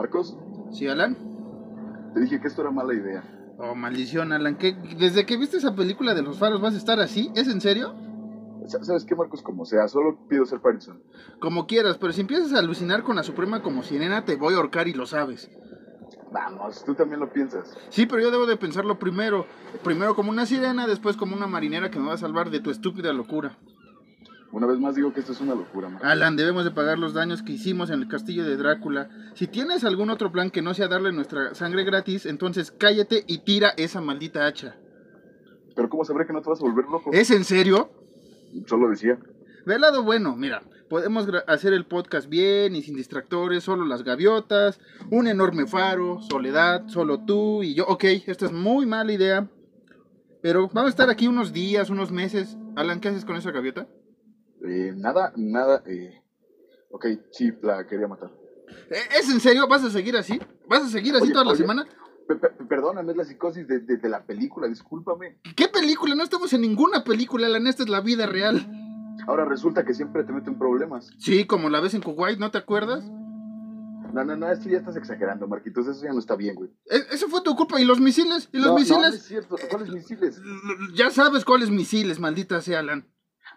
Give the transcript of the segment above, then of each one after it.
Marcos, ¿Sí, Alan? te dije que esto era mala idea. Oh, maldición, Alan. ¿qué- desde que viste esa película de los faros vas a estar así? ¿Es en serio? Sa- ¿Sabes qué, Marcos? Como sea, solo pido ser Pattinson. Como quieras, pero si empiezas a alucinar con la Suprema como sirena, te voy a ahorcar y lo sabes. Vamos, tú también lo piensas. Sí, pero yo debo de pensarlo primero. Primero como una sirena, después como una marinera que me va a salvar de tu estúpida locura. Una vez más digo que esto es una locura, Marcos. Alan, debemos de pagar los daños que hicimos en el castillo de Drácula. Si tienes algún otro plan que no sea darle nuestra sangre gratis, entonces cállate y tira esa maldita hacha. Pero ¿cómo sabré que no te vas a volver loco? ¿Es en serio? Solo decía. Ve al lado bueno, mira, podemos hacer el podcast bien y sin distractores, solo las gaviotas, un enorme faro, soledad, solo tú y yo. Ok, esta es muy mala idea, pero vamos a estar aquí unos días, unos meses. Alan, ¿qué haces con esa gaviota? Eh, nada, nada. Eh... Ok, sí, la quería matar. ¿E- ¿Es en serio? ¿Vas a seguir así? ¿Vas a seguir así Oye, toda la oye. semana? Pe- pe- perdóname, es la psicosis de, de- de la película, discúlpame. ¿Qué película? No estamos en ninguna película, Alan, esta es la vida real. Ahora resulta que siempre te meten problemas. Sí, como la ves en Kuwait, ¿no te acuerdas? No, no, no, esto ya estás exagerando, Marquitos. Eso ya no está bien, güey. E- Eso fue tu culpa. ¿Y los misiles? ¿Y los no, No, no misiles? es cierto. ¿Cuáles misiles? Ya sabes cuáles misiles, maldita sea, Alan.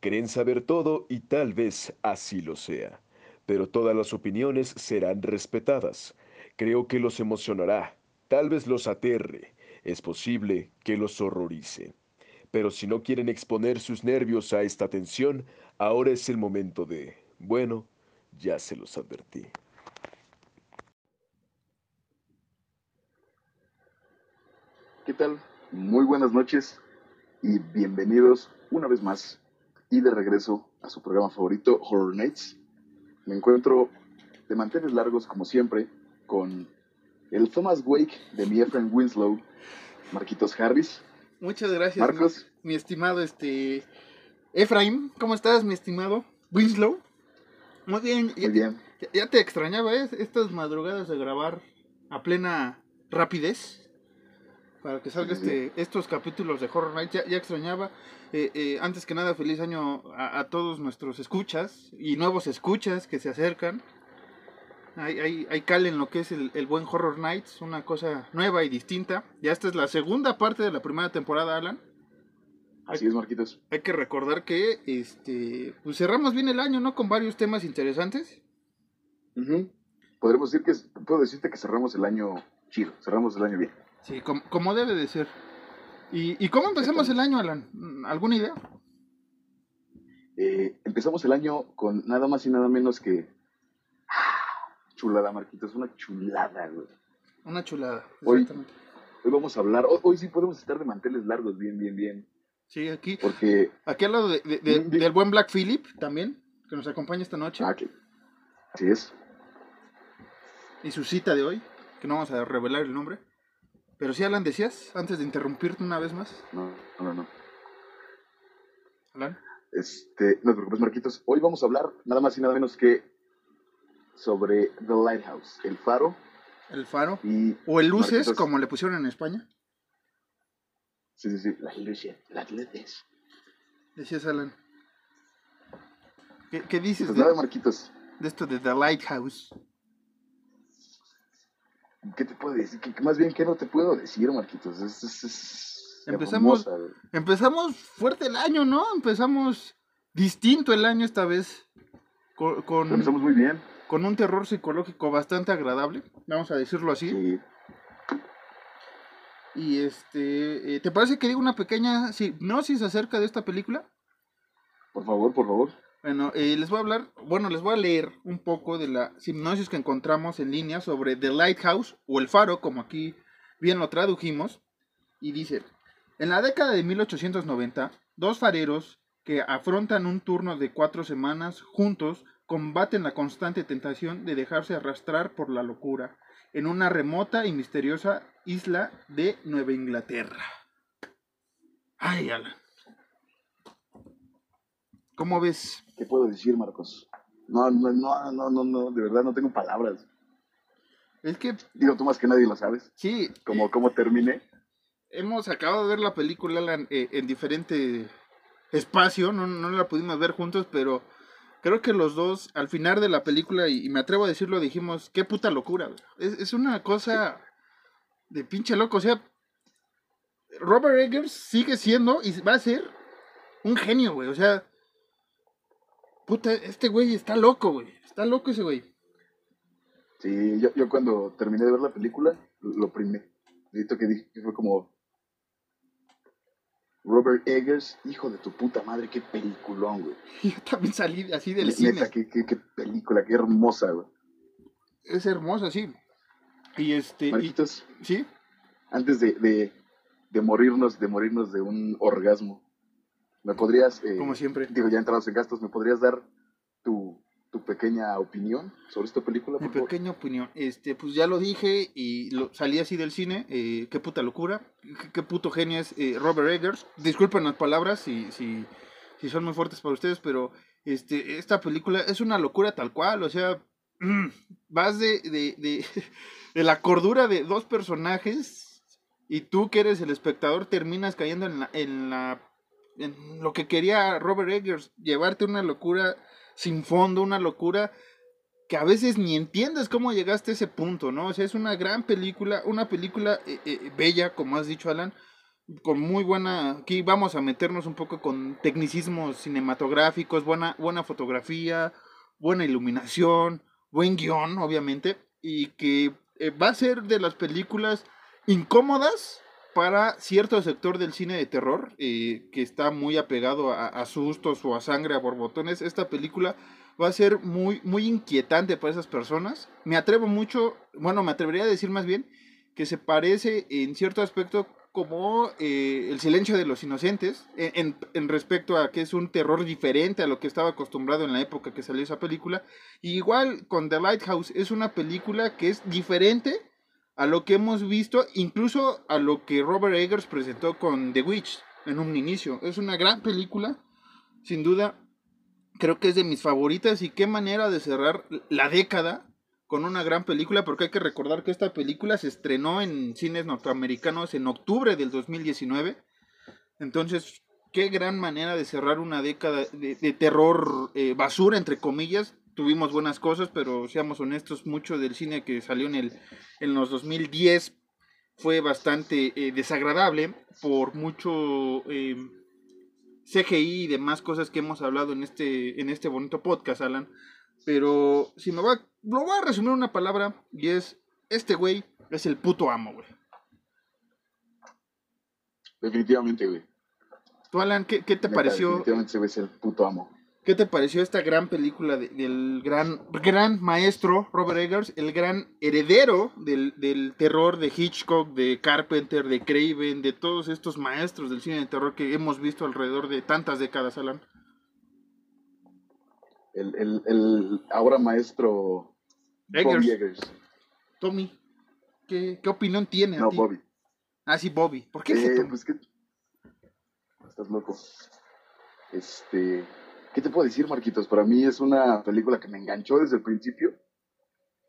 Creen saber todo y tal vez así lo sea pero todas las opiniones serán respetadas. Creo que los emocionará, tal vez los aterre, es posible que los horrorice. Pero si no quieren exponer sus nervios a esta tensión, ahora es el momento de, bueno, ya se los advertí. ¿Qué tal? Muy buenas noches y bienvenidos una vez más y de regreso a su programa favorito, Horror Nights. Me encuentro de manteles largos, como siempre, con el Thomas Wake de mi Efraín Winslow, Marquitos Harris. Muchas gracias, Marcos. mi, mi estimado este Efraín. ¿Cómo estás, mi estimado Winslow? Muy bien. Muy ya, bien. ya- ya te extrañaba, ¿eh? Estas madrugadas de grabar a plena rapidez. Para que salga este, estos capítulos de Horror Night. Ya, ya extrañaba. Eh, eh, antes que nada, feliz año a, a todos nuestros escuchas y nuevos escuchas que se acercan. Hay, hay, hay cal en lo que es el, el buen Horror Nights, una cosa nueva y distinta. Ya esta es la segunda parte de la primera temporada, Alan. Así es, Marquitos. Hay que recordar que este pues cerramos bien el año, ¿no? Con varios temas interesantes. Podremos decir que, puedo decirte que cerramos el año chido, cerramos el año bien. Sí, com- como debe de ser. ¿Y, ¿Y cómo empezamos el año, Alan? ¿Alguna idea? Eh, empezamos el año con nada más y nada menos que... ¡Ah! Chulada, Marquitos, una chulada, güey. Una chulada, exactamente. Hoy vamos a hablar, hoy, hoy sí podemos estar de manteles largos, bien, bien, bien. Sí, aquí, Porque, aquí al lado de- de- de- Bien, bien. del buen Black Phillip también, que nos acompaña esta noche. ah, que- así es. Y su cita de hoy, que no vamos a revelar el nombre. Pero sí, Alan, decías, antes de interrumpirte una vez más, No, no, no. Alan. Este, no te preocupes, Marquitos. Hoy vamos a hablar nada más y nada menos que sobre The Lighthouse, el faro El faro. y... O el luces, Marquitos. como le pusieron en España. Sí, sí, sí, las luces, las luces. Decías, Alan. ¿Qué, qué dices Pues de, nada, Marquitos, de esto de The Lighthouse? ¿Qué te puedo decir? ¿Qué- más bien, ¿qué no te puedo decir, Marquitos? Es, es, es Empezamos- hermosa. Empezamos fuerte el año, ¿no? Empezamos distinto el año esta vez. Con, con, Empezamos muy bien. con un terror psicológico bastante agradable, vamos a decirlo así. Sí. Y este, eh, ¿te parece que diga una pequeña hipnosis acerca de esta película? Por favor, por favor. Bueno, eh, les voy a hablar, bueno, les voy a leer un poco de la hipnosis que encontramos en línea sobre The Lighthouse o El Faro, como aquí bien lo tradujimos. Y dice, en la década de 1890, dos fareros que afrontan un turno de cuatro semanas juntos combaten la constante tentación de dejarse arrastrar por la locura en una remota y misteriosa isla de Nueva Inglaterra. Ay, Alan. ¿Cómo ves? ¿Qué puedo decir, Marcos? No, no, no, no, no, no, de verdad no tengo palabras. Es que, Digo, tú más que nadie lo sabes. sí, Como, cómo terminé. hemos acabado de ver la película Alan, eh, en diferente espacio, no, no la pudimos ver juntos, pero creo que los dos, al final de la película, y, y me atrevo a decirlo, dijimos, qué puta locura. Es, es una cosa de pinche loco, o sea, Robert Eggers sigue siendo y va a ser un genio, güey, o sea, puta, este güey está loco, güey, está loco ese güey. Sí, yo, yo cuando terminé de ver la película, lo primero que dije fue como Robert Eggers, hijo de tu puta madre, qué peliculón, güey. Y yo también salí así del Neta, cine. qué, qué, qué película, qué hermosa, güey. Es hermosa, sí. Y este, y, Marquitos, sí, antes de, de, de morirnos, de morirnos de un orgasmo, ¿me podrías, eh, como siempre. digo, ya entrados en gastos, ¿me podrías dar tu, tu pequeña opinión sobre esta película, Mi por favor? pequeña opinión, este, pues ya lo dije y lo, salí así del cine, eh, qué puta locura, qué, qué puto genio es eh, Robert Eggers. Disculpen las palabras si, si, si son muy fuertes para ustedes, pero este, esta película es una locura tal cual, o sea, vas de, de, de, de la cordura de dos personajes y tú que eres el espectador terminas cayendo en la, en la lo que quería Robert Eggers, llevarte una locura sin fondo, una locura que a veces ni entiendes cómo llegaste a ese punto, ¿no? O sea, es una gran película, una película eh, eh, bella, como has dicho, Alan, con muy buena, aquí vamos a meternos un poco con tecnicismos cinematográficos, buena, buena fotografía, buena iluminación, buen guion, obviamente, y que eh, va a ser de las películas incómodas para cierto sector del cine de terror, eh, que está muy apegado a, a sustos o a sangre, a borbotones. Esta película va a ser muy, muy inquietante para esas personas. Me atrevo mucho, bueno, me atrevería a decir más bien que se parece en cierto aspecto como eh, El silencio de los inocentes, en, en- en respecto a que es un terror diferente a lo que estaba acostumbrado en la época que salió esa película. Y igual con The Lighthouse es una película que es diferente a lo que hemos visto, incluso a lo que Robert Eggers presentó con The Witch en un inicio. Es una gran película, sin duda. Creo que es de mis favoritas y qué manera de cerrar la década con una gran película, porque hay que recordar que esta película se estrenó en cines norteamericanos en octubre del 2019. Entonces, qué gran manera de cerrar una década de, terror eh, basura, entre comillas. Tuvimos buenas cosas, pero seamos honestos, mucho del cine que salió en, el, en los 2010 fue bastante eh, desagradable por mucho eh, CGI y demás cosas que hemos hablado en este, en este bonito podcast, Alan. Pero si me va, lo voy a resumir en una palabra y es, este güey es el puto amo, güey. Definitivamente, güey. Tú, Alan, ¿qué, qué te Neta, pareció? Definitivamente güey es el puto amo. ¿Qué te pareció esta gran película de- del gran, gran maestro Robert Eggers, el gran heredero del, del terror de Hitchcock, de Carpenter, de Craven, de todos estos maestros del cine de terror que hemos visto alrededor de tantas décadas, Alan? El, el, el ahora maestro Bobby Eggers. Tommy, ¿qué, qué opinión tiene? a No, ti? Bobby. Ah, sí, Bobby. ¿Por qué Eh, pues que estás loco. Este, ¿qué te puedo decir, Marquitos? Para mí es una película que me enganchó desde el principio.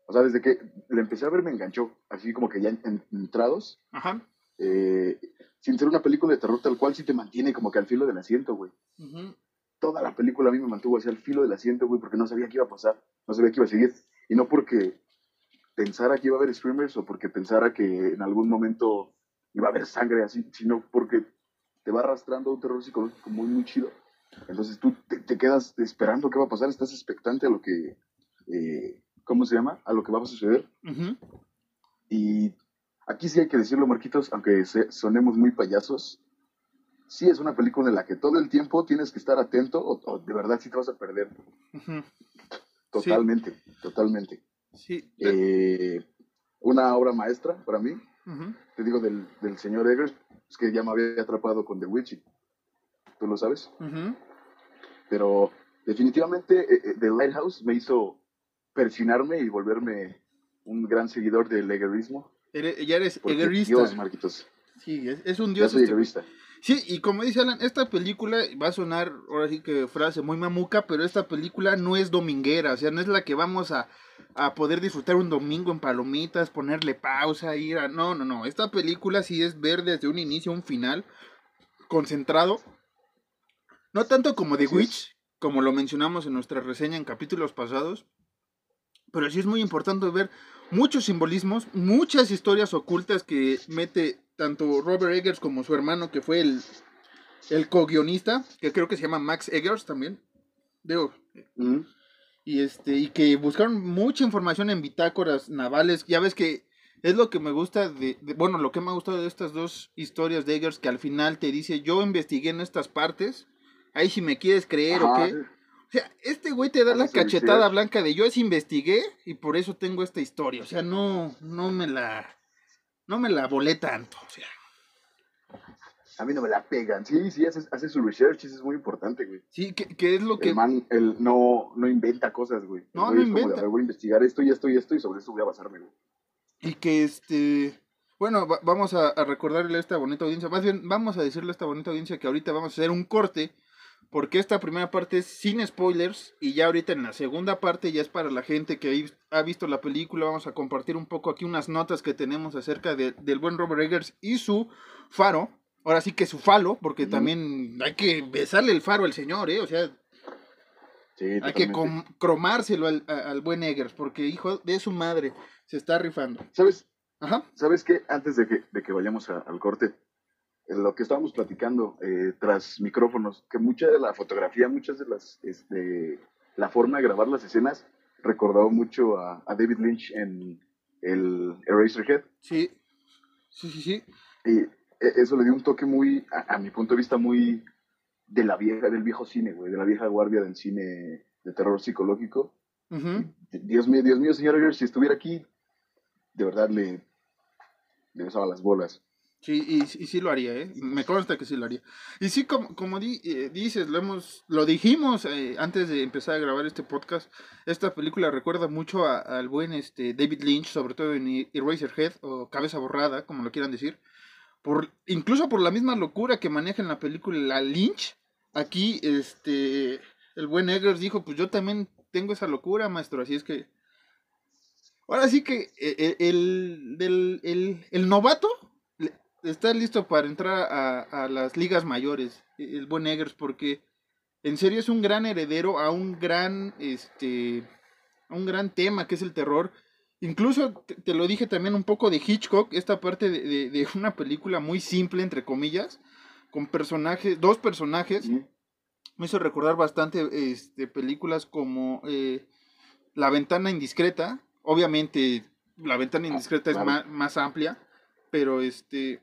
O sea, desde que la empecé a ver me enganchó, así como que ya en- entrados. Ajá. Eh, sin ser una película de terror tal cual, sí te mantiene como que al filo del asiento, güey. Ujú. Toda la película a mí me mantuvo así al filo del asiento, güey, porque no sabía qué iba a pasar, no sabía qué iba a seguir. Y no porque pensara que iba a haber streamers o porque pensara que en algún momento iba a haber sangre así, sino porque te va arrastrando un terror psicológico muy, muy chido. Entonces tú te, te quedas esperando qué va a pasar, estás expectante a lo que, eh, ¿cómo se llama? A lo que va a suceder. Y aquí sí hay que decirlo, Marquitos, aunque se- sonemos muy payasos, sí es una película en la que todo el tiempo tienes que estar atento o, o de verdad sí te vas a perder. Totalmente, totalmente. Sí. Eh, una obra maestra para mí, te digo, del, del señor Eggers, es que ya me había atrapado con The Witch, tú lo sabes, Ujú. pero definitivamente eh, eh, The Lighthouse me hizo persinarme y volverme un gran seguidor del egerismo. Ya eres egerista. Dios, Marquitos, Sí, es, es un ya dios. soy este- egerista. Sí, y como dice Alan, esta película va a sonar, ahora sí que frase muy mamuca, pero esta película no es dominguera, o sea, no es la que vamos a, a poder disfrutar un domingo en palomitas, ponerle pausa, ir a... No, no, no, esta película sí es ver desde un inicio a un final, concentrado, no tanto como The Así es. Witch, como lo mencionamos en nuestra reseña en capítulos pasados, pero sí es muy importante ver muchos simbolismos, muchas historias ocultas que mete tanto Robert Eggers como su hermano, que fue el, el co-guionista, que creo que se llama Max Eggers también. Digo, Ujú. y este, y que buscaron mucha información en bitácoras navales. Ya ves que es lo que me gusta de, de- bueno, lo que me ha gustado de estas dos historias de Eggers, que al final te dice, yo investigué en estas partes, ahí si me quieres creer o qué. O sea, este güey te da la cachetada blanca de yo sí investigué y por eso tengo esta historia. O sea, no, no me la, no me la volé tanto. O sea, A mí no me la pegan. Sí, sí, hace, hace su research, eso es muy importante, güey. sí, que, que es lo que... El man, él no, no inventa cosas, güey. No, güey no es como de, inventa. "A ver, voy a investigar esto y esto y esto y sobre esto voy a basarme, güey. Y que este. Bueno, va- vamos a, a recordarle a esta bonita audiencia. Más bien, vamos a decirle a esta bonita audiencia que ahorita vamos a hacer un corte. Porque esta primera parte es sin spoilers. Y ya ahorita en la segunda parte ya es para la gente que ha visto la película. Vamos a compartir un poco aquí unas notas que tenemos acerca de- del buen Robert Eggers y su faro. Ahora sí que su falo, porque también hay que besarle el faro al señor, ¿eh? O sea, Sí, hay que cromárselo al, a- al buen Eggers, porque hijo de su madre, se está rifando. ¿Sabes? Ajá. ¿Sabes qué? Antes de que, de que vayamos a- al corte, lo que estábamos platicando eh, tras micrófonos, que mucha de la fotografía, muchas de las, este, la forma de grabar las escenas recordaba mucho a, a David Lynch en el Eraserhead. Sí, sí, sí, sí. Y eh, eso le dio un toque muy, a, a mi punto de vista, muy de la vieja, del viejo cine, güey, de la vieja guardia del cine de terror psicológico. Dios mío, Dios mío, señor si estuviera aquí, de verdad le, le besaba las bolas. Sí, y, sí lo haría, ¿eh? Me consta que sí lo haría. Y sí, como, como di- eh, dices, lo hemos, lo dijimos eh, antes de empezar a grabar este podcast, esta película recuerda mucho al buen este, David Lynch, sobre todo en Eraserhead, o Cabeza Borrada, como lo quieran decir. Por, incluso por la misma locura que maneja en la película la Lynch, aquí este, el buen Eggers dijo, pues yo también tengo esa locura, maestro, así es que... Ahora sí que eh, el, el, del- el- el novato está listo para entrar a, a las ligas mayores, el buen Eggers, porque en serio es un gran heredero a un gran, este, a un gran tema que es el terror. Incluso te, te lo dije también un poco de Hitchcock, esta parte de, de- de una película muy simple, entre comillas, con personajes, dos personajes, me hizo recordar bastante este, películas como eh, La ventana indiscreta. Obviamente, La ventana Ah, indiscreta claro. es ma- más, amplia, pero este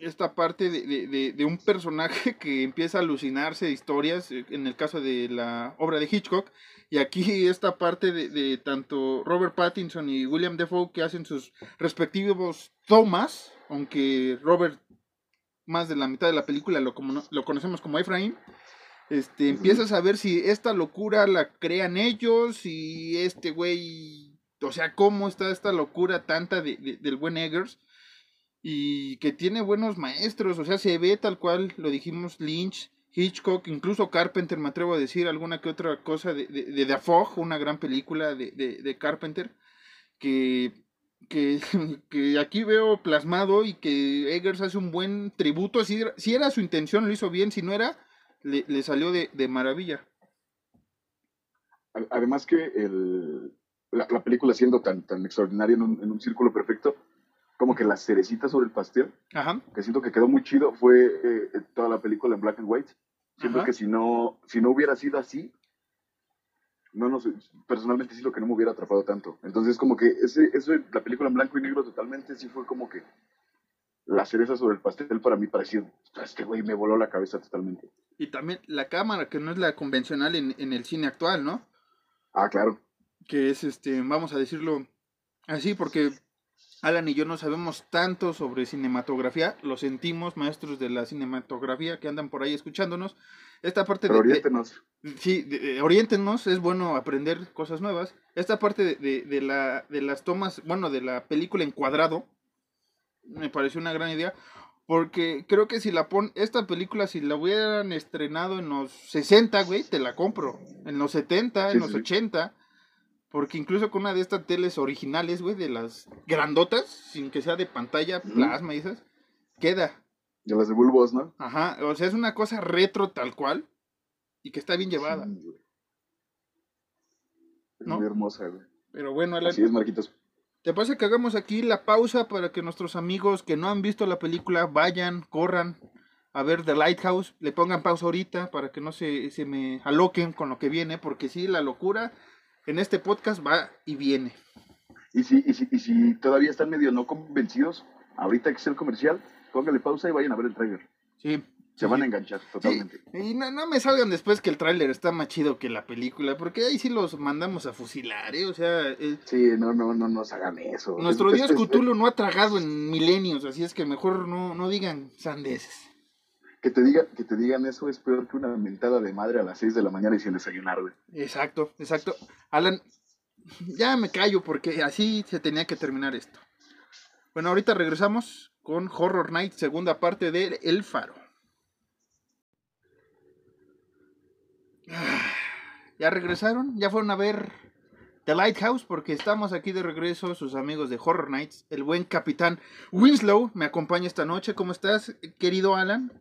Esta parte de, de- de- de un personaje que empieza a alucinarse historias, eh, en el caso de la obra de Hitchcock, y aquí esta parte de, de tanto Robert Pattinson y William Defoe que hacen sus respectivos tomas, aunque Robert más de la mitad de la película lo, como, lo conocemos como Efraín, este, empiezas a ver si esta locura la crean ellos y este güey, o sea, cómo está esta locura tanta de- de- del buen Eggers y que tiene buenos maestros, o sea, se ve tal cual, lo dijimos, Lynch, Hitchcock, incluso Carpenter, me atrevo a decir alguna que otra cosa de, de, The Fog, una gran película de, de, de Carpenter, que, que, que aquí veo plasmado y que Eggers hace un buen tributo, si, era- si era su intención lo hizo bien, si no era, le, le salió de, maravilla. Además que el, la, la película siendo tan, tan extraordinaria en un, en un círculo perfecto, como que la cerecita sobre el pastel, Ajá, que siento que quedó muy chido, fue eh, toda la película en black and white. Siento Ajá. que si no, si no hubiera sido así, no, no sé, personalmente sí lo que no me hubiera atrapado tanto. Entonces como que ese, eso, la película en blanco y negro totalmente sí fue como que la cereza sobre el pastel para mí pareció, este güey me voló la cabeza totalmente. y también la cámara, que no es la convencional en, en el cine actual, ¿no? Ah, claro. que es este, vamos a decirlo así, porque Alan y yo no sabemos tanto sobre cinematografía, lo sentimos, maestros de la cinematografía que andan por ahí escuchándonos. esta parte Pero de, de- oriéntenos. Sí, de- oriéntenos, es bueno aprender cosas nuevas. Esta parte de, la, de las tomas, bueno, de la película en cuadrado, me pareció una gran idea. Porque creo que si la pon, esta película, si la hubieran estrenado en los 60, güey, te la compro. En los 70, Sí, en los sí. 80. Porque incluso con una de estas teles originales, güey, de las grandotas, sin que sea de pantalla, plasma y esas, queda. De las de bulbos, ¿no? Ajá, o sea, es una cosa retro tal cual y que está bien llevada. Sí, güey. Es ¿No? muy hermosa, güey. Pero bueno, Alan, Así es, Marquitos. ¿te parece que hagamos aquí la pausa para que nuestros amigos que no han visto la película vayan, corran a ver The Lighthouse, le pongan pausa ahorita para que no se, se me aloquen con lo que viene, porque sí, la locura en este podcast va y viene. Y si, y, si, y si todavía están medio no convencidos, ahorita que es el comercial, póngale pausa y vayan a ver el trailer. Sí. Se sí, van a enganchar Sí, totalmente. y no, no me salgan después que el tráiler está más chido que la película, porque ahí sí los mandamos a fusilar, ¿eh? O sea, eh, Sí, no, no, no nos hagan eso. nuestro Es- dios es- es- Cthulhu no ha tragado en milenios, así es que mejor no, no digan sandeces. Que te, diga, que te digan eso es peor que una mentada de madre a las 6 de la mañana y sin desayunar, güey. Exacto, exacto. Alan, ya me callo porque así se tenía que terminar esto. Bueno, ahorita regresamos con Horror Night, segunda parte de El Faro. Ah, ¿Ya regresaron? ¿Ya fueron a ver The Lighthouse? Porque estamos aquí de regreso, sus amigos de Horror Nights. El buen capitán Winslow me acompaña esta noche. ¿Cómo estás, querido Alan?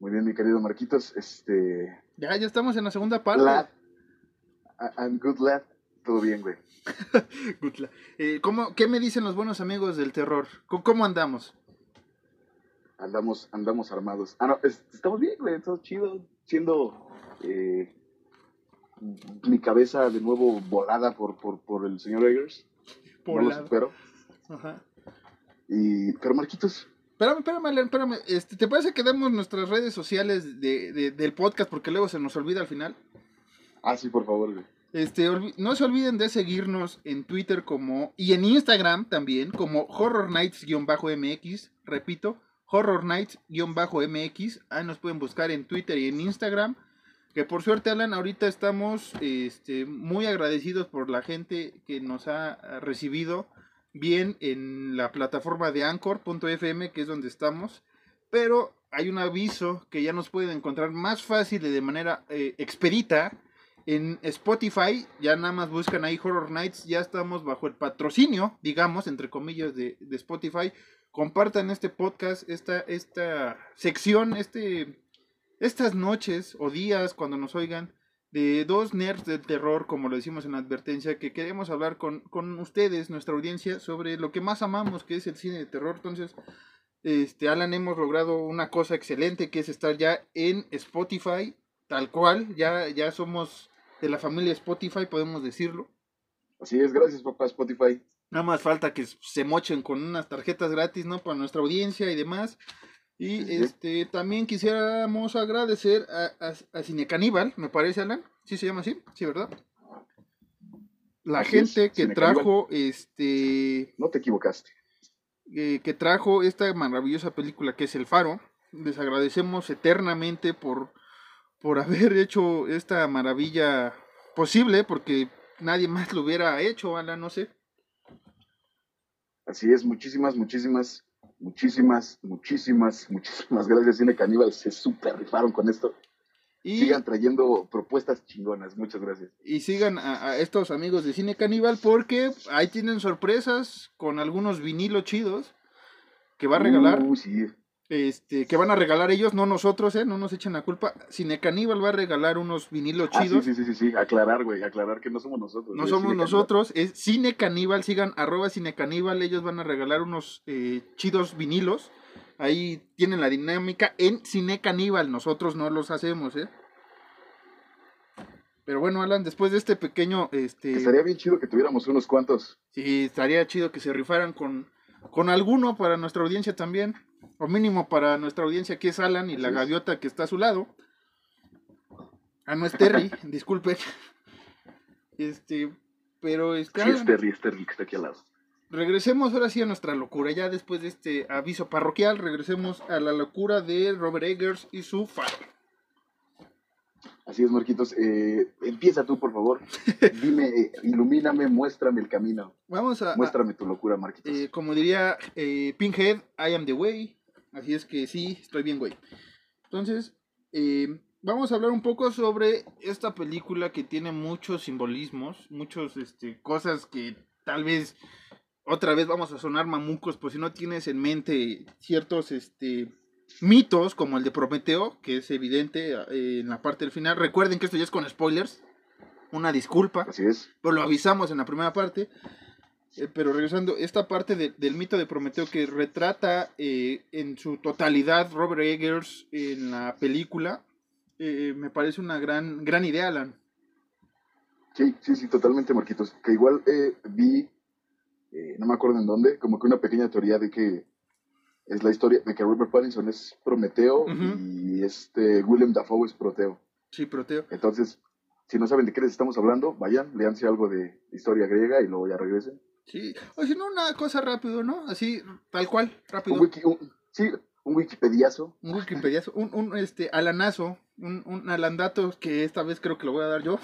Muy bien, mi querido Marquitos. Este. Ya, ya estamos en la segunda parte. Lad. I'm good lad. Todo bien, güey. Gutla. Eh, ¿cómo, ¿Qué me dicen los buenos amigos del terror? ¿Cómo, cómo andamos? Andamos, andamos armados. Ah, no, es- estamos bien, güey. Todo chido. Siendo. eh, mi cabeza de nuevo volada por, por, por el señor Eggers. No lo supero. Ajá. Y, pero Marquitos, Espérame, espérame, Alan, espérame. Este, ¿Te parece que demos nuestras redes sociales de, de- del podcast? Porque luego se nos olvida al final. ah, sí, por favor, güey. Este, no se olviden de seguirnos en Twitter como y en Instagram también como Horror Nights-MX. Repito, Horror Nights-MX. Ahí nos pueden buscar en Twitter y en Instagram. Que por suerte, Alan, ahorita estamos este, muy agradecidos por la gente que nos ha recibido bien en la plataforma de Anchor.fm, que es donde estamos. Pero hay un aviso que ya nos pueden encontrar más fácil y de manera eh, expedita en Spotify. Ya nada más buscan ahí Horror Nights. Ya estamos bajo el patrocinio, digamos, entre comillas, de, de Spotify. Compartan este podcast, esta, esta sección, este, estas noches o días cuando nos oigan de dos nerds del terror, como lo decimos en la advertencia, que queremos hablar con, con ustedes, nuestra audiencia, sobre lo que más amamos, que es el cine de terror. Entonces, este, Alan, hemos logrado una cosa excelente, que es estar ya en Spotify, tal cual, ya, ya somos de la familia Spotify, podemos decirlo. Así es, gracias, papá Spotify. Nada más falta que se mochen con unas tarjetas gratis, ¿no? Para nuestra audiencia y demás. Y Sí, este también quisiéramos agradecer a, a, a Cine Caníbal, me parece, Alan. ¿Sí se llama así? Sí, ¿verdad? La Así es, gente que Cine Caníbal. trajo este No te equivocaste. eh, que trajo esta maravillosa película que es El Faro. Les agradecemos eternamente por, por haber hecho esta maravilla posible, porque nadie más lo hubiera hecho, Alan, no sé. Así es, muchísimas, muchísimas, muchísimas, muchísimas, muchísimas gracias, Cine Caníbal. Se super rifaron con esto. Y, Sigan trayendo propuestas chingonas. Muchas gracias. y sigan a, a estos amigos de Cine Caníbal porque ahí tienen sorpresas con algunos vinilos chidos que va a regalar. Uh, sí. Este que van a regalar ellos, no nosotros, eh, no nos echen la culpa. Cine Caníbal va a regalar unos vinilos Ah, sí, chidos. sí, sí, sí, sí. Aclarar, güey. Aclarar que no somos nosotros. No somos Cine Caníbal. nosotros, es Cine Caníbal, sigan arroba Cine Caníbal, ellos van a regalar unos eh, chidos vinilos. Ahí tienen la dinámica en Cine Caníbal, nosotros no los hacemos, ¿eh? Pero bueno, Alan, después de este pequeño, este, Que estaría bien chido que tuviéramos unos cuantos. sí, estaría chido que se rifaran con, con alguno para nuestra audiencia también, o mínimo para nuestra audiencia que es Alan y la es. gaviota que está a su lado. Ah, no es Terry, disculpe. Este, pero este, Sí, es Terry, es Terry que está aquí al lado. regresemos ahora sí a nuestra locura. Ya después de este aviso parroquial, regresemos a la locura de Robert Eggers y su faro. Así es, Marquitos. Eh, empieza tú, por favor. Dime, eh, ilumíname, muéstrame el camino. Vamos a, a- Muéstrame tu locura, Marquitos. eh, como diría Pinhead, I am the way. Así es que sí, estoy bien, güey. Entonces, vamos a hablar un poco sobre esta película que tiene muchos simbolismos, muchos este, cosas que tal vez otra vez vamos a sonar mamucos, pues si no tienes en mente ciertos este, mitos, como el de Prometeo, que es evidente eh, en la parte del final. Recuerden que esto ya es con spoilers. Una disculpa Así es. pero lo avisamos en la primera parte. Eh, pero regresando, esta parte de- del mito de Prometeo que retrata eh, en su totalidad Robert Eggers en la película, eh, me parece una gran, gran idea, Alan. Sí, sí, sí, totalmente, Marquitos. Que igual eh, vi, eh, no me acuerdo en dónde, como que una pequeña teoría de que es la historia de que Robert Pattinson es Prometeo y este William Dafoe es Proteo. Sí, Proteo. Entonces, si no saben de qué les estamos hablando, vayan, leanse algo de historia griega y luego ya regresen. Sí. O si no, una cosa rápido, ¿no? Así, tal cual, rápido. Un wiki, un- sí, un wikipediazo. Un Wikipediazo, un, un este, alanazo, un, un alandato que esta vez creo que lo voy a dar yo.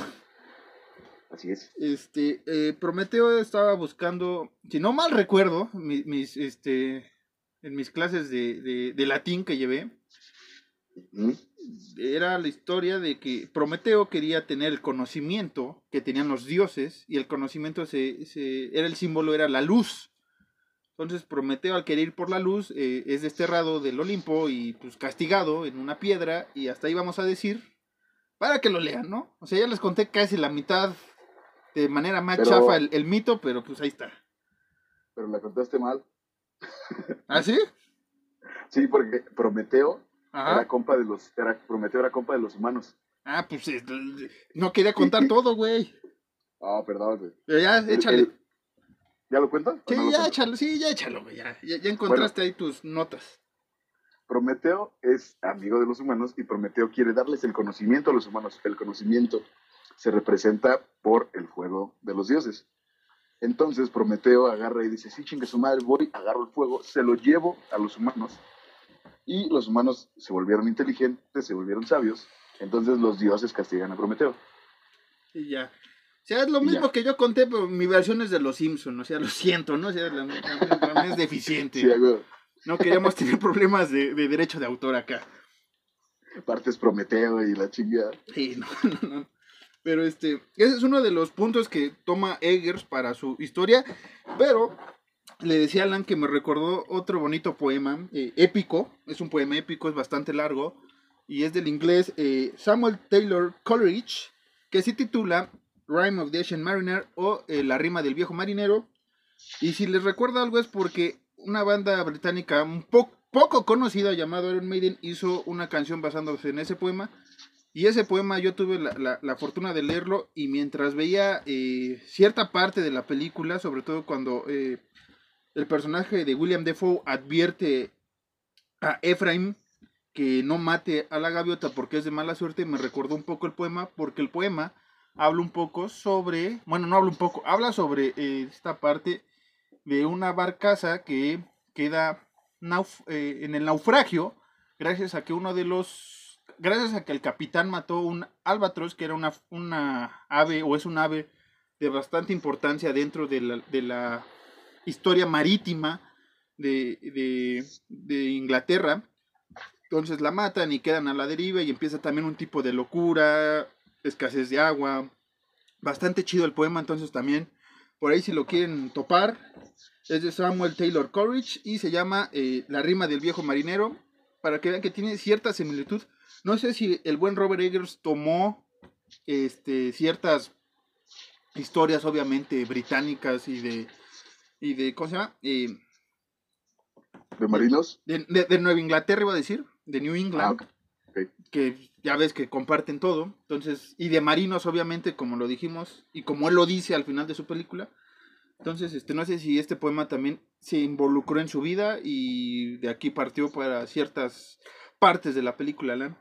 Así es. Este, eh, Prometeo estaba buscando, si no mal recuerdo, mi- mis, este, en mis clases de, de, de latín que llevé, era la historia de que Prometeo quería tener el conocimiento que tenían los dioses y el conocimiento se, se- era el símbolo, era la luz. Entonces Prometeo al querer ir por la luz eh, es desterrado del Olimpo y pues castigado en una piedra y hasta ahí vamos a decir para que lo lean, ¿no? O sea, ya les conté casi la mitad de manera más Pero- chafa el, el mito, pero pues ahí está. Pero la contaste mal. ¿Ah, sí? Sí, porque Prometeo era compa de los, era, Prometeo era compa de los humanos. Ah, pues eh, no quería contar todo, güey. Ah, perdón, güey. Pero ya, échale. el- ¿Ya lo cuento? Sí, ¿O no lo ya cuento? échalo, sí, ya échalo, güey, ya, ya, ya encontraste ahí tus notas. Prometeo es amigo de los humanos y Prometeo quiere darles el conocimiento a los humanos. El conocimiento se representa por el fuego de los dioses. Entonces Prometeo agarra y dice, sí, chingue su madre, voy, agarro el fuego, se lo llevo a los humanos. Y los humanos se volvieron inteligentes, se volvieron sabios. Entonces los dioses castigan a Prometeo. Y ya. O sea, es lo mismo ya. que yo conté, pero mi versión es de los Simpsons, o sea, lo siento, ¿no? O sea, la, la- es deficiente. Sí, No queríamos tener problemas de, de derecho de autor acá. partes Prometeo y la chingada. Sí, no, no, no. Pero este, ese es uno de los puntos que toma Eggers para su historia. Pero le decía a Alan que me recordó otro bonito poema eh, épico. Es un poema épico, es bastante largo. Y es del inglés eh, Samuel Taylor Coleridge, que se titula Rhyme of the Ancient Mariner o eh, La rima del viejo marinero. Y si les recuerda algo es porque una banda británica un po- poco conocida llamada Iron Maiden hizo una canción basándose en ese poema. Y ese poema yo tuve la, la- la fortuna de leerlo y mientras veía eh, cierta parte de la película, sobre todo cuando eh, el personaje de William Defoe advierte a Ephraim que no mate a la gaviota porque es de mala suerte, me recordó un poco el poema porque el poema habla un poco sobre, bueno, no habla un poco, habla sobre eh, esta parte de una barcaza que queda nauf- en el naufragio gracias a que uno de los gracias a que el capitán mató un albatros que era una, una ave o es un ave de bastante importancia dentro de la, de la historia marítima de, de, Inglaterra entonces la matan y quedan a la deriva y empieza también un tipo de locura escasez de agua bastante chido el poema entonces también por ahí si lo quieren topar es de Samuel Taylor Coleridge y se llama eh, La rima del viejo marinero. Para que vean que tiene cierta similitud. No sé si el buen Robert Eggers tomó este, ciertas historias, obviamente, británicas y de. y de. ¿Cómo se llama? Eh, ¿De marinos? de, de- de Nueva Inglaterra, iba a decir. De New Ah, England. ok. Que ya ves que comparten todo. Entonces. Y de marinos, obviamente, como lo dijimos. Y como él lo dice al final de su película. Entonces, este, no sé si este poema también se involucró en su vida y de aquí partió para ciertas partes de la película, Alan.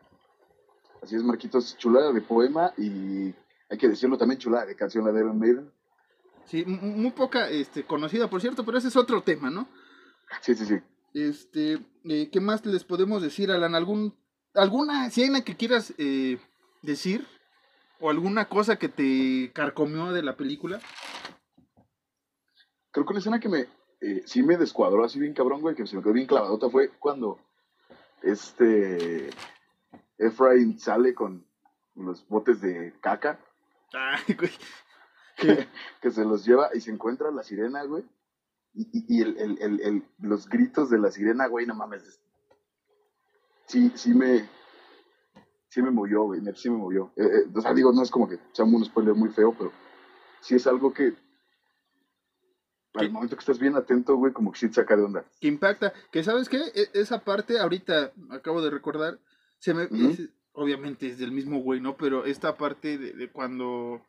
Así es, Marquitos, chulada de poema y hay que decirlo también chulada de canción la de Iron Maiden. Sí, muy poca este, conocida, por cierto, pero ese es otro tema, ¿no? Sí, sí, sí. Este, eh, ¿qué más les podemos decir, Alan? ¿Algún, ¿Alguna escena que quieras eh, decir? ¿O alguna cosa que te carcomió de la película? Creo que una escena que me, eh, sí me descuadró así bien cabrón, güey, que se me quedó bien clavadota fue cuando este Efraín sale con los botes de caca. Ay, güey. Que, que se los lleva y se encuentra la sirena, güey. Y, y, y el, el, el, el- los gritos de la sirena, güey, no mames. Sí, sí me. Sí me movió, güey, sí me movió. Eh, eh, o sea, digo, no es como que sea un spoiler muy feo, pero sí es algo que. Al momento que estás bien atento, güey, como que sí te saca de onda. que impacta. Que sabes qué, E- esa parte ahorita acabo de recordar, se me es- obviamente es del mismo güey, ¿no? Pero esta parte de, de cuando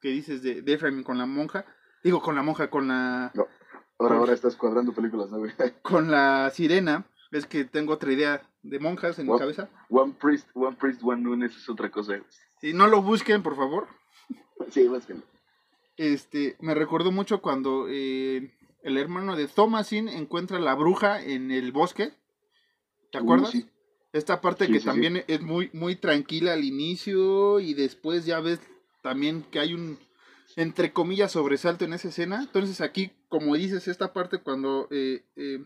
que dices de, de Efraín con la monja, digo con la monja, con la Ahora, Pues- ahora estás cuadrando películas, ¿no, güey? con la sirena, es que tengo otra idea de monjas en mi cabeza. One Priest, One Priest, One Nunes es otra cosa. Si no lo busquen, por favor. Sí, más que no. Este, me recordó mucho cuando eh, el hermano de Thomasin encuentra la bruja en el bosque. ¿Te Uh, acuerdas? sí. Esta parte Sí, que sí, también es muy, muy tranquila al inicio y después ya ves también que hay un, entre comillas, sobresalto en esa escena. Entonces aquí, como dices, esta parte cuando eh, eh,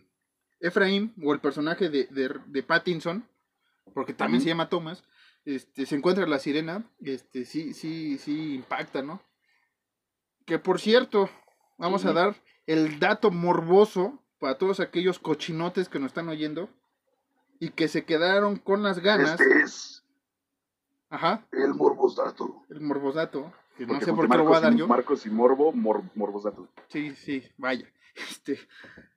Efraín o el personaje de, de, de Pattinson, porque también se llama Thomas, este, se encuentra la sirena, este, sí, sí, sí impacta, ¿no? Que por cierto, vamos a dar el dato morboso para todos aquellos cochinotes que nos están oyendo y que se quedaron con las ganas. Este es Ajá, el Morbosato. el morbosato. Que no sé por junto qué lo voy a Marcos dar y- yo. Marcos y Morbo, Mor, Morbosato. Sí, sí, vaya. Este,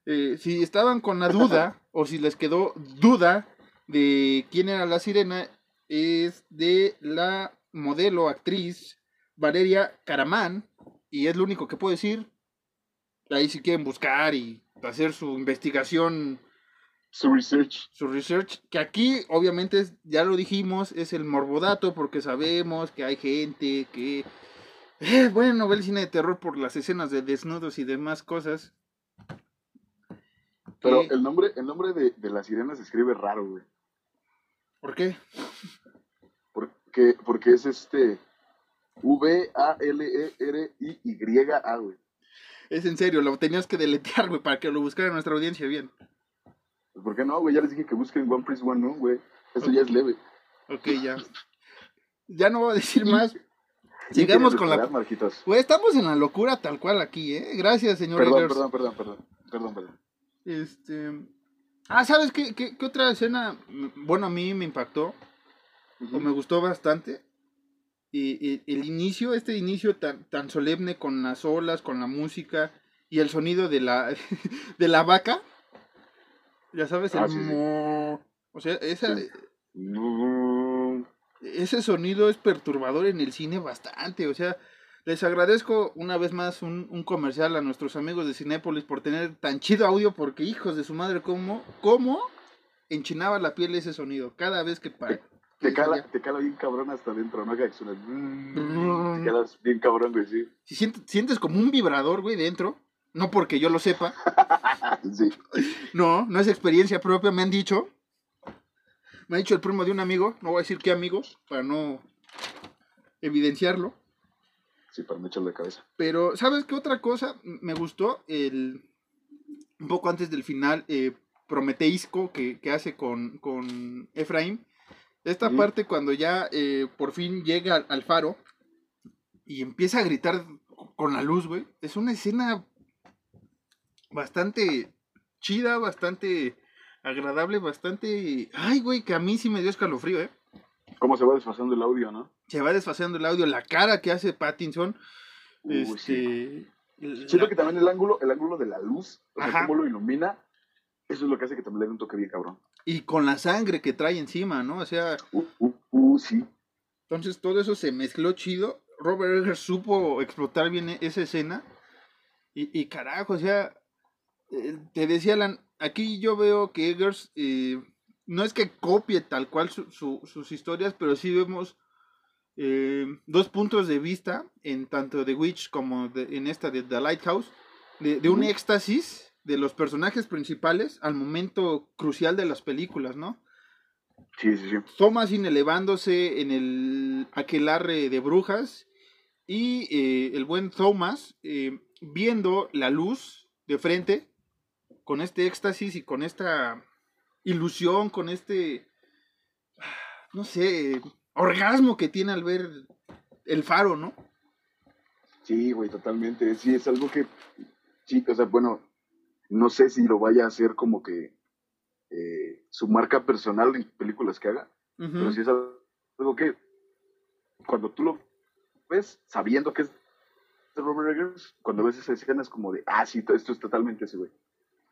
eh, si estaban con la duda, o si les quedó duda de quién era la sirena, es de la modelo, actriz Valeria Caramán, y es lo único que puedo decir. Ahí si quieren buscar y hacer su investigación, Su research. su research, que aquí obviamente es- ya lo dijimos, es el morbodato, porque sabemos que hay gente que, eh, bueno, ve el cine de terror por las escenas de desnudos y demás cosas. Pero el nombre, el nombre de, de la sirena se escribe raro, güey. ¿Por qué? Porque, porque es este V-A-L-E-R-I-Y-A, güey. Es en serio, lo tenías que deletear, güey, para que lo buscara nuestra audiencia bien. Pues, ¿Por qué no, güey? Ya les dije que busquen One Priest, One Moon, güey. Eso ya es leve. Ok, ya. Ya no voy a decir más. ¿Qué Sigamos con la... Marquitos? Güey, estamos en la locura tal cual aquí, ¿eh? Gracias, señor Perdón, Eggers. perdón, perdón, perdón. Perdón, perdón. Este... Ah, ¿sabes qué, qué, qué otra escena? Bueno, a mí me impactó. o me gustó bastante. Y, y el inicio, este inicio tan, tan solemne con las olas, con la música y el sonido de la, de la vaca. Ya sabes, el Ah, sí, sí. O sea, esa, Sí. Mm, ese sonido es perturbador en el cine bastante. O sea, les agradezco una vez más un, un comercial a nuestros amigos de Cinépolis por tener tan chido audio, porque hijos de su madre, ¿cómo, cómo enchinaba la piel ese sonido? Cada vez que... pa- Te cala, te cala bien cabrón hasta adentro, ¿no? Que suena. mm, Te quedas bien cabrón, güey, sí. Si sientes, sientes como un vibrador, güey, dentro. No porque yo lo sepa. Sí. No, no es experiencia propia, me han dicho. Me ha dicho el primo de un amigo, no voy a decir qué amigo, para no evidenciarlo. Sí, para no echarle la cabeza. Pero, ¿sabes qué otra cosa? Me gustó el... Un poco antes del final, eh, prometeisco que, que hace con, con Efraín. Esta parte cuando ya eh, por fin llega al, al faro y empieza a gritar con la luz, güey. Es una escena bastante chida, bastante agradable, bastante... Ay, güey, que a mí sí me dio escalofrío, ¿eh? ¿Cómo se va desfasando el audio, no? Se va desfasando el audio, la cara que hace Pattinson. Uy, este... sí. la- Siento que también el ángulo, el ángulo de la luz, o sea, cómo lo ilumina, eso es lo que hace que también le dé un toque bien cabrón. Y con la sangre que trae encima, ¿no? O sea, Uh, uh, uh, sí. entonces todo eso se mezcló chido. Robert Eggers supo explotar bien e- esa escena. Y, y carajo, o sea, eh, te decía Alan, aquí yo veo que Eggers eh, no es que copie tal cual su- su- sus historias, pero sí vemos eh, dos puntos de vista en tanto The Witch como de- en esta de The Lighthouse, de, de un éxtasis de los personajes principales al momento crucial de las películas, ¿no? Sí, sí, sí. Thomasin elevándose en el aquelarre de brujas y eh, el buen Thomas eh, viendo la luz de frente con este éxtasis y con esta ilusión, con este, no sé, orgasmo que tiene al ver el faro, ¿no? Sí, güey, totalmente. Sí, es algo que, sí, o sea, bueno, no sé si lo vaya a hacer como que eh, su marca personal en películas que haga, pero sí es algo que cuando tú lo ves sabiendo que es de Robert Eggers, cuando ves esa escena es como de, ah, sí, esto es totalmente ese güey.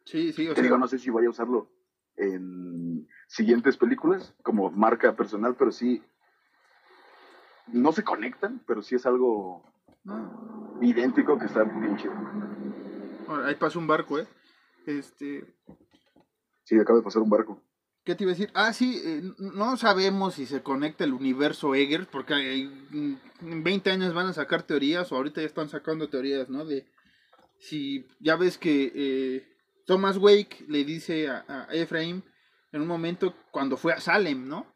Sí, sí, o Te sea, digo, no sé si vaya a usarlo en siguientes películas como marca personal, pero sí, no se conectan, pero sí es algo idéntico que está bien chido. ahí pasa un barco, ¿eh? Este, Sí, acaba de pasar un barco. ¿Qué te iba a decir? Ah, sí, eh, no sabemos si se conecta el universo Eggers, porque mm, en 20 años van a sacar teorías, o ahorita ya están sacando teorías, ¿no? De si ya ves que eh, Thomas Wake le dice a, a Ephraim en un momento cuando fue a Salem, ¿no?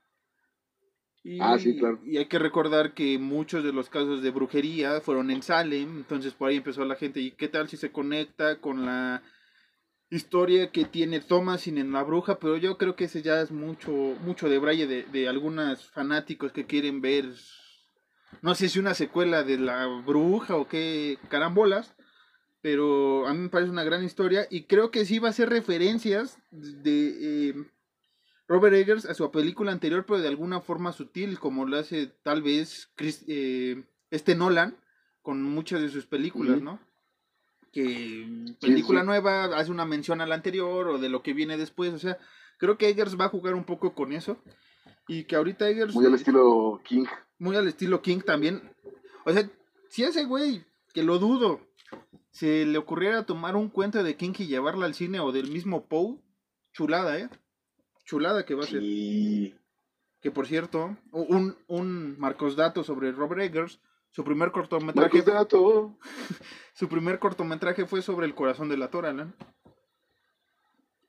Y, Ah, sí, claro. Y hay que recordar que muchos de los casos de brujería fueron en Salem, entonces por ahí empezó la gente, ¿y qué tal si se conecta con la historia que tiene Thomasin en La Bruja? Pero yo creo que ese ya es mucho, mucho de braille de, de algunos fanáticos que quieren ver, no sé si una secuela de La Bruja o qué carambolas, pero a mí me parece una gran historia y creo que sí va a ser referencias de... eh, Robert Eggers a su película anterior, pero de alguna forma sutil, como lo hace tal vez Chris- eh, este Nolan con muchas de sus películas. ¿no? Que película sí. nueva hace una mención a la anterior o de lo que viene después, o sea, creo que Eggers va a jugar un poco con eso y que ahorita Eggers Muy al estilo King. muy al estilo King también. O sea, si ese güey, que lo dudo, se le ocurriera tomar un cuento de King y llevarla al cine o del mismo Poe, chulada, ¿eh? Chulada que va a ser. Sí. Que por cierto, un, un Marcos Dato sobre Robert Eggers, su primer cortometraje, Marcos Dato. su primer cortometraje fue sobre el corazón de la Tora, ¿no?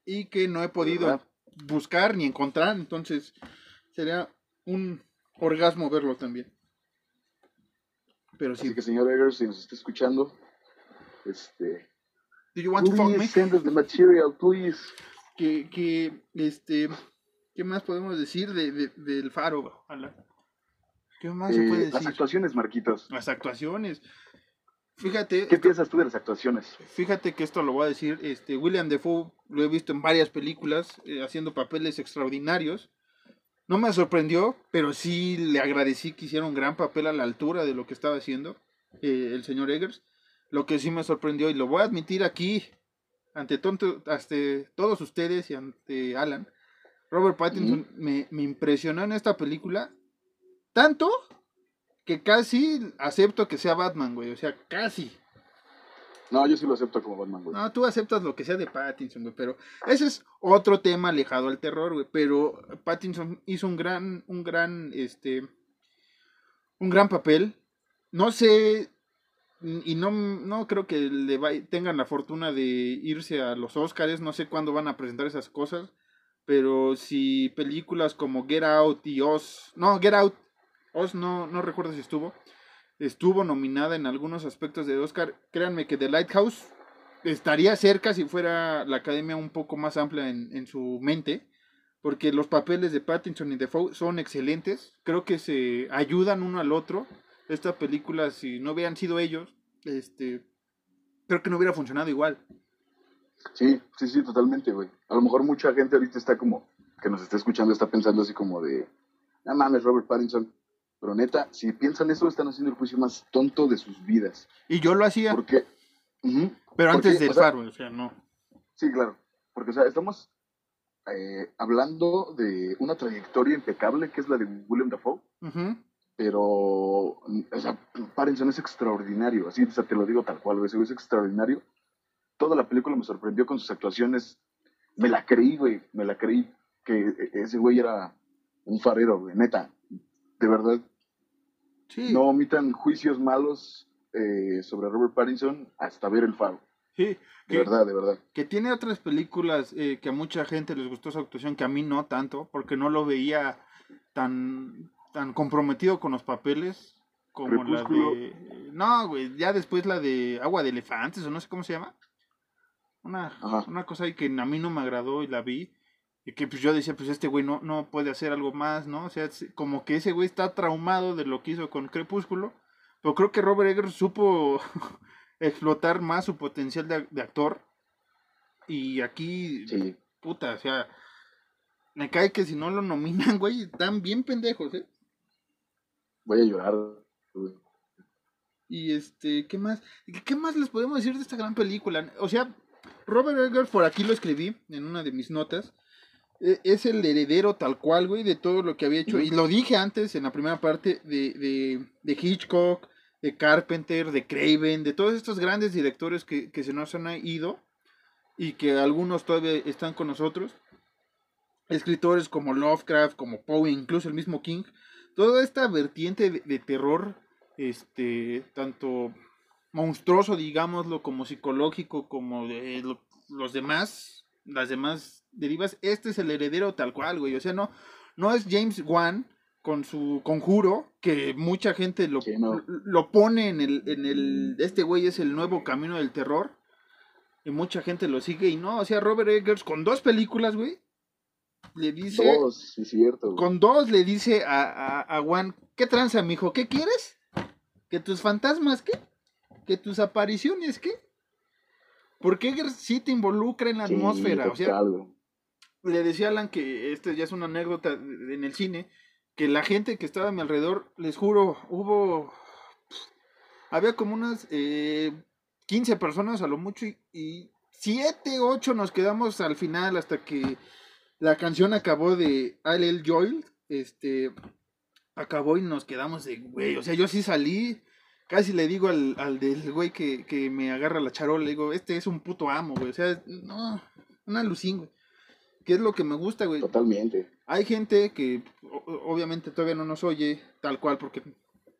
Y que no he podido ¿Verdad? buscar ni encontrar, entonces sería un orgasmo verlo también. Pero sí, Así que, señor Eggers, si nos está escuchando, este. do you want to fuck Please me? send us the material, please. Que, que, este, ¿qué más podemos decir de, de- del faro? ¿Qué más se Eh, puede las decir? actuaciones, Marquitos. Las actuaciones. Fíjate, ¿Qué piensas tú de las actuaciones? Fíjate que esto lo voy a decir, este William Defoe lo he visto en varias películas eh, haciendo papeles extraordinarios. No me sorprendió, pero sí le agradecí que hiciera un gran papel a la altura de lo que estaba haciendo eh, el señor Eggers. Lo que sí me sorprendió y lo voy a admitir aquí ante tonto, ante todos ustedes y ante Alan, Robert Pattinson me, me impresionó en esta película tanto que casi acepto que sea Batman, güey, o sea, casi. No, yo sí lo acepto como Batman, güey. No, tú aceptas lo que sea de Pattinson, güey, pero ese es otro tema alejado al terror, güey, pero Pattinson hizo un gran, un gran, este, un gran papel. No sé, y no, no creo que le vay- tengan la fortuna de irse a los Oscars, no sé cuándo van a presentar esas cosas, pero si películas como Get Out y Oz, no, Get Out, Oz no, no recuerdo si estuvo, estuvo nominada en algunos aspectos de Oscar, créanme que The Lighthouse estaría cerca si fuera la academia un poco más amplia en, en su mente, porque los papeles de Pattinson y Defoe son excelentes, creo que se ayudan uno al otro. Esta película, si no hubieran sido ellos, este, creo que no hubiera funcionado igual. Sí, sí, sí, totalmente, güey. A lo mejor mucha gente ahorita está como, que nos está escuchando, está pensando así como de, no mames, Robert Pattinson. Pero neta, si piensan eso, están haciendo el juicio más tonto de sus vidas. Y yo lo hacía, Porque, pero porque, antes del o sea, faro, o sea, no. Sí, claro. Porque, o sea, estamos eh, hablando de una trayectoria impecable que es la de William Dafoe, Ujú. Pero, o sea, Pattinson es extraordinario, así, o sea, te lo digo tal cual, güey, ese güey es extraordinario. Toda la película me sorprendió con sus actuaciones. Me la creí, güey, me la creí que ese güey era un farero, güey, neta. De verdad, Sí. no omitan juicios malos eh, sobre Robert Pattinson hasta ver el faro. Sí, De verdad, de verdad. que tiene otras películas eh, que a mucha gente les gustó su actuación, que a mí no tanto, porque no lo veía tan, tan comprometido con los papeles como la de... No, güey, ya después la de Agua de Elefantes, o no sé cómo se llama. Una, Ajá. una cosa ahí que a mí no me agradó y la vi. Y que pues yo decía, pues este güey no, no puede hacer algo más, ¿no? O sea, es como que ese güey está traumado de lo que hizo con Crepúsculo. Pero creo que Robert Eggers supo explotar más su potencial de, de actor. Y aquí, Sí. puta, o sea, me cae que si no lo nominan, güey, están bien pendejos, ¿eh? Voy a llorar. güey. Y este, ¿qué más? ¿Qué más les podemos decir de esta gran película? O sea, Robert Eggers, por aquí lo escribí en una de mis notas, e- es el heredero tal cual, güey, de todo lo que había hecho. Y lo dije antes en la primera parte de, de, de Hitchcock, de Carpenter, de Craven, de todos estos grandes directores que, que se nos han ido y que algunos todavía están con nosotros. Escritores como Lovecraft, como Poe, incluso el mismo King. Toda esta vertiente de, de terror, este, tanto monstruoso, digámoslo, como psicológico, como de lo- los demás, las demás derivas, este es el heredero tal cual, güey. O sea, no, no es James Wan con su conjuro, que mucha gente lo, Sí, no. lo pone en el, en el, este güey es el nuevo camino del terror. Y mucha gente lo sigue y no, o sea, Robert Eggers con dos películas, güey, le dice, Dos, sí, cierto. güey. con dos le dice a, a, a Juan, ¿qué tranza, mijo? ¿Qué quieres? ¿Que tus fantasmas qué? ¿Que tus apariciones qué? Porque Eggers sí te involucra en la Sí, atmósfera, o sea, güey. le decía Alan que este ya es una anécdota en el cine, que la gente que estaba a mi alrededor, les juro, hubo, había como unas eh, 15 personas a lo mucho y, y 7, 8 nos quedamos al final hasta que la canción acabó de L.L. Joel, este, acabó y nos quedamos de, güey, o sea, yo sí salí, casi le digo al, al del güey que, que me agarra la charola, le digo, este es un puto amo, güey, o sea, no, una lucín, güey. ¿Qué es lo que me gusta, güey? Totalmente. Hay gente que obviamente todavía no nos oye tal cual porque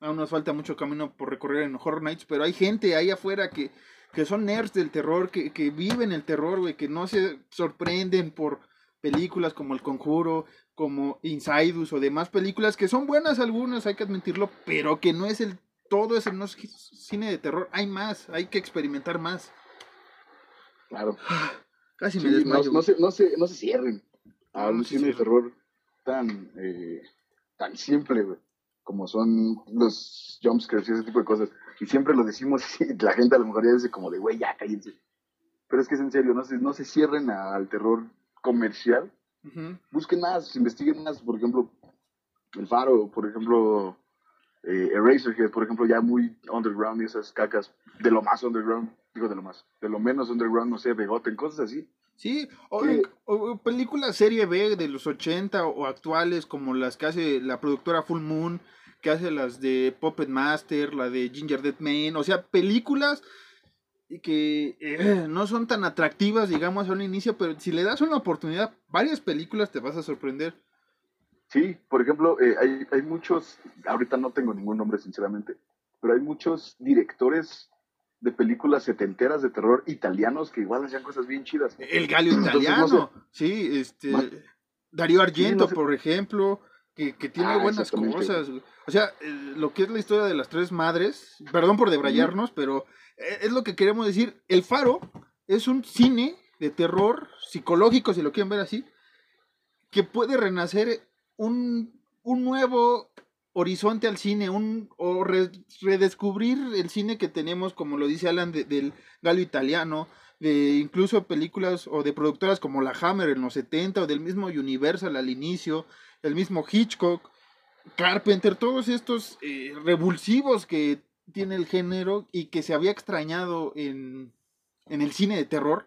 aún nos falta mucho camino por recorrer en Horror Nights, pero hay gente ahí afuera que, que son nerds del terror, que, que viven el terror, güey, que no se sorprenden por películas como El Conjuro, como Insidus o demás películas que son buenas algunas, hay que admitirlo, pero que no es el todo ese no es cine de terror, hay más, hay que experimentar más. Claro. Casi Sí, me desmayo. no se, no, se, no se cierren a un no cine de terror tan, eh, tan simple, güey, como son los jumpscares y ese tipo de cosas. Y siempre lo decimos y la gente a lo mejor ya dice como de, güey, ya cállense. Pero es que es en serio, no se, no se cierren al terror comercial. Busquen más, investiguen más. Por ejemplo, El Faro, por ejemplo, eh, Eraserhead, por ejemplo, ya muy underground y esas cacas de lo más underground. Digo de lo más, de lo menos underground, no sé, Begoten, cosas así. Sí, o- o películas serie B de los 80 o actuales como las que hace la productora Full Moon, que hace las de Puppet Master, la de Ginger Dead Man, o sea, películas que eh, no son tan atractivas, digamos, a un inicio, pero si le das una oportunidad, varias películas te vas a sorprender. Sí, por ejemplo, eh, hay, hay muchos, ahorita no tengo ningún nombre sinceramente, pero hay muchos directores de películas setenteras de terror italianos que igual hacían cosas bien chidas. El galio Entonces, italiano, no sí, este, Más- Darío Argento, no sé. por ejemplo, que, que tiene Ah, buenas cosas. güey. O sea, eh, lo que es la historia de las tres madres, perdón por debrayarnos, pero eh, es lo que queremos decir. El Faro es un cine de terror psicológico, si lo quieren ver así, que puede renacer un, un nuevo horizonte al cine, un, o re- redescubrir el cine que tenemos, como lo dice Alan, de- del gallo italiano, de incluso películas o de productoras como la Hammer en los 70 o del mismo Universal al inicio, el mismo Hitchcock, Carpenter, todos estos eh, revulsivos que tiene el género y que se había extrañado en, en el cine de terror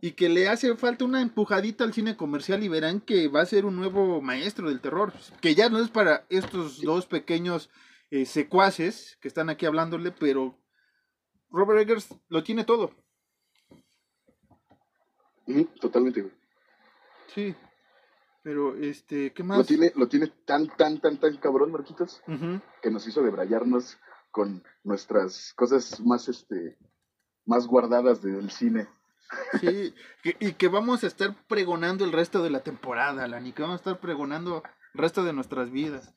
y que le hace falta una empujadita al cine comercial y verán que va a ser un nuevo maestro del terror, que ya no es para estos dos pequeños eh, secuaces que están aquí hablándole, pero Robert Eggers lo tiene todo. Totalmente. Sí. Pero, este, ¿qué más? Lo tiene, lo tiene tan, tan, tan, tan cabrón, Marquitos, que nos hizo debrayarnos con nuestras cosas más, este, más guardadas del cine. Sí, y que vamos a estar pregonando el resto de la temporada, Lani, que vamos a estar pregonando el resto de nuestras vidas.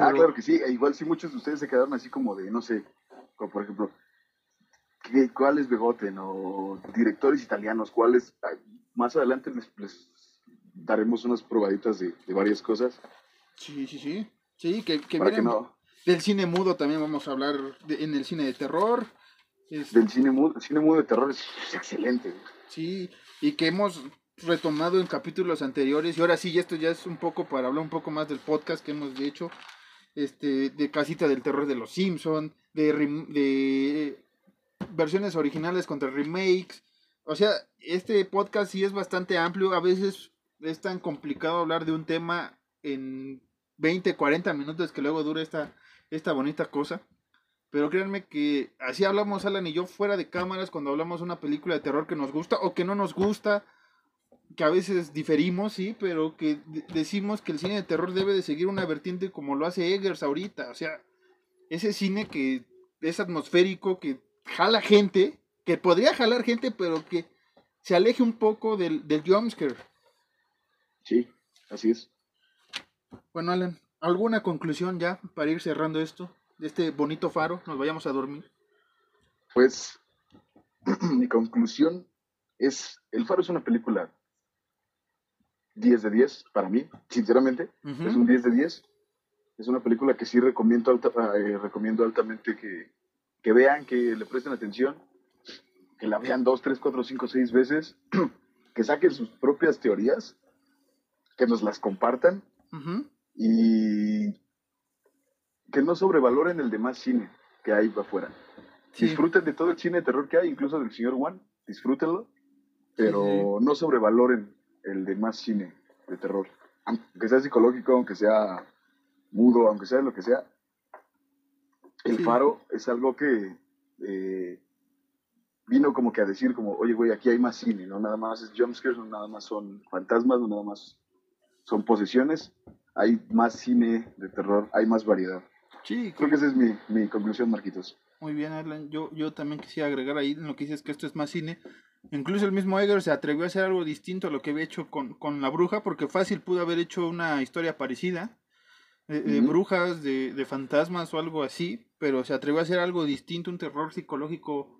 Ah, claro que sí, e igual sí muchos de ustedes se quedaron así como de, no sé, como por ejemplo, ¿qué, ¿cuál es Begoten? O directores italianos, ¿cuáles? Más adelante les, daremos unas probaditas de, varias cosas. Sí, sí, sí. Sí, que, que miren, del cine mudo también vamos a hablar en el cine de terror. Del cine mudo, el cine mudo de terror es excelente. Sí, y que hemos retomado en capítulos anteriores y ahora sí, esto ya es un poco para hablar un poco más del podcast que hemos hecho, este, de Casita del Terror de los Simpson, de, de versiones originales contra remakes, o sea, este podcast sí es bastante amplio, a veces es tan complicado hablar de un tema en 20, 40 minutos que luego dura esta, esta bonita cosa. Pero créanme que así hablamos Alan y yo fuera de cámaras cuando hablamos de una película de terror que nos gusta o que no nos gusta, que a veces diferimos, sí, pero que decimos que el cine de terror debe de seguir una vertiente como lo hace Eggers ahorita. O sea, ese cine que es atmosférico, que jala gente, que podría jalar gente, pero que se aleje un poco del, del jumpscare. Sí, así es. Bueno, Alan, ¿alguna conclusión ya para ir cerrando esto? de este bonito faro, nos vayamos a dormir? Pues mi conclusión es, El Faro es una película 10 de 10 para mí, sinceramente, es un 10 de 10. Es una película que sí recomiendo, alta, eh, recomiendo altamente que, que, vean, que le presten atención, que la vean 2, 3, 4, 5, 6 veces, que saquen sus propias teorías, que nos las compartan y que no sobrevaloren el demás cine que hay afuera. Disfruten de todo el cine de terror que hay, incluso del señor Juan, disfrútenlo, pero no sobrevaloren el demás cine de terror. Aunque sea psicológico, aunque sea mudo, aunque sea lo que sea. El faro es algo que eh, vino como que a decir como, oye, güey, aquí hay más cine, no nada más es jumpscares, no nada más son fantasmas, no nada más son posesiones, hay más cine de terror, hay más variedad. Sí, creo que esa es mi, conclusión, Marquitos. Muy bien, Alan. Yo, yo también quisiera agregar ahí en lo que dices que esto es más cine. Incluso el mismo Egger se atrevió a hacer algo distinto a lo que había hecho con, La Bruja, porque fácil pudo haber hecho una historia parecida, de, brujas, de, de, fantasmas o algo así, pero se atrevió a hacer algo distinto, un terror psicológico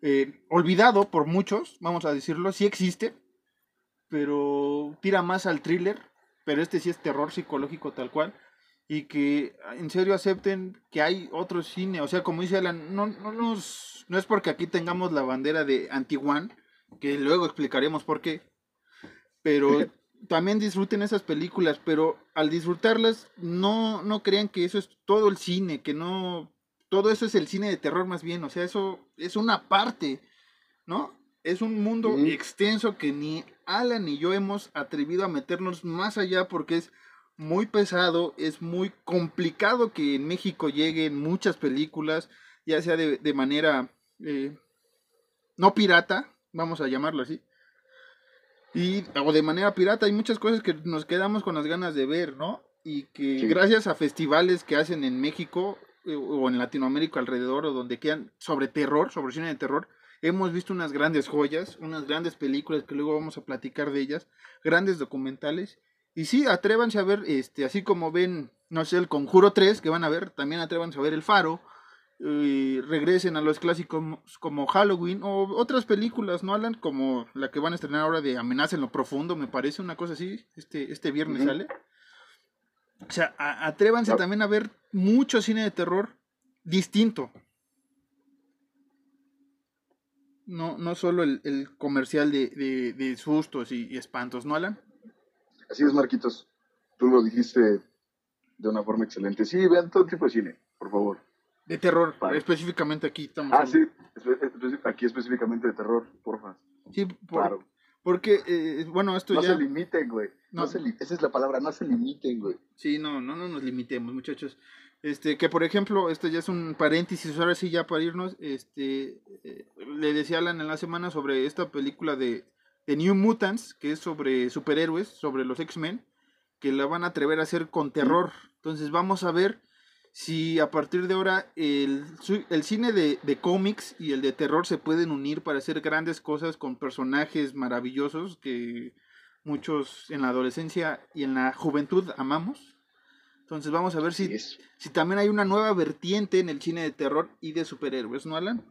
eh, olvidado por muchos, vamos a decirlo, sí existe, pero tira más al thriller, pero este sí es terror psicológico tal cual y que en serio acepten que hay otro cine. O sea, como dice Alan, no, no, nos, no es porque aquí tengamos la bandera de Antiguan, que luego explicaremos por qué, pero también disfruten esas películas, pero al disfrutarlas no, no crean que eso es todo el cine, que no, todo eso es el cine de terror más bien, o sea, eso es una parte, ¿no? Es un mundo extenso que ni Alan ni yo hemos atrevido a meternos más allá porque es muy pesado, es muy complicado que en México lleguen muchas películas, ya sea de, manera eh, no pirata, vamos a llamarlo así, y, o de manera pirata, hay muchas cosas que nos quedamos con las ganas de ver, ¿no? Y que gracias a festivales que hacen en México eh, o en Latinoamérica alrededor o donde quedan sobre terror, sobre cine de terror, hemos visto unas grandes joyas, unas grandes películas que luego vamos a platicar de ellas, grandes documentales y sí, atrévanse a ver, este, así como ven, no sé, el Conjuro 3 que van a ver, también atrévanse a ver El Faro, y regresen a los clásicos como Halloween o otras películas, ¿no, Alan? Como la que van a estrenar ahora de Amenaza en lo Profundo, me parece una cosa así, este, este viernes sale. O sea, atrévanse también a ver mucho cine de terror distinto. No, no solo el, comercial de, sustos y espantos, ¿no, Alan? Así es, Marquitos. Tú lo dijiste de una forma excelente. Sí, vean todo tipo de cine, por favor. De terror, específicamente aquí estamos. Ah, sí, aquí específicamente de terror, porfa. Sí, claro. Porque, eh, bueno, esto ya... No se limiten, güey. No. esa es la palabra, no se limiten, güey. Sí, no, no, no nos limitemos, muchachos. Este, que por ejemplo, esto ya es un paréntesis, ahora sí ya para irnos, este, eh, le decía Alan en la semana sobre esta película de de New Mutants, que es sobre superhéroes, sobre los X-Men, que la van a atrever a hacer con terror. Entonces vamos a ver si a partir de ahora el, el cine de, de cómics y el de terror se pueden unir para hacer grandes cosas con personajes maravillosos que muchos en la adolescencia y en la juventud amamos. Entonces vamos a ver si, es. si también hay una nueva vertiente en el cine de terror y de superhéroes, ¿no, Alan?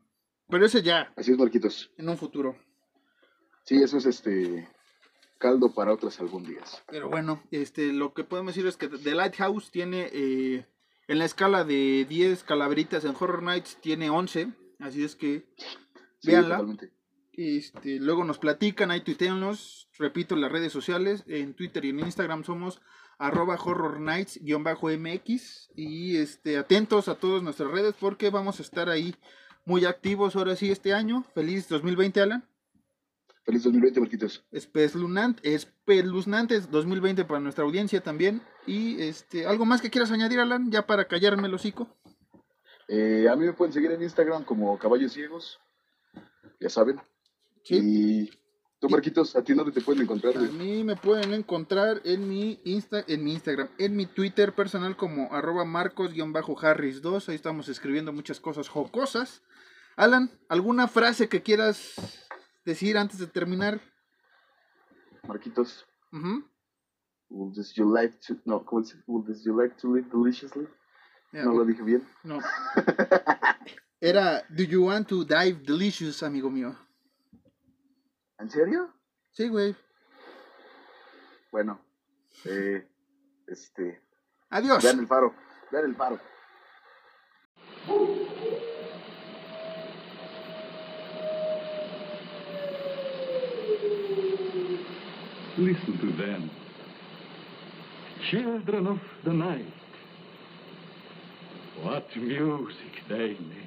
Pero ese ya, Así es, Marquitos. en un futuro. Sí, eso es este caldo para otras algún días. Pero bueno, este, lo que podemos decir es que The Lighthouse tiene, eh, en la escala de 10 calaveritas en Horror Nights, tiene 11. Así es que, Sí, Véanla. totalmente. Este, luego nos platican, ahí tuiteanos, repito, en las redes sociales, en Twitter y en Instagram somos arroba Horror Nights-mx. Y este, atentos a todas nuestras redes porque vamos a estar ahí muy activos ahora sí este año. Feliz 2020, Alan. Feliz 2020, Marquitos. Espeluznante, espeluznantes 2020 para nuestra audiencia también. Y este, algo más que quieras añadir, Alan, ya para callarme el hocico. Eh, a mí me pueden seguir en Instagram como Caballos Ciegos. Ya saben. Sí. Y tú, Marquitos, ¿a ti dónde te pueden encontrar? A güey? mí me pueden encontrar en mi Insta, en mi Instagram, en mi Twitter personal como arroba marcos-harris2. Ahí estamos escribiendo muchas cosas jocosas. Alan, ¿alguna frase que quieras decir antes de terminar? Marquitos, would this you like to... No, ¿cómo dice? Would this you like to live deliciously? No lo dije bien. no. Era, do you want to dive delicious, amigo mío? ¿En serio? Sí, güey. Bueno, eh, este... Adiós. Vean el faro, vean el faro. Listen to them. Children of the night. What music they make.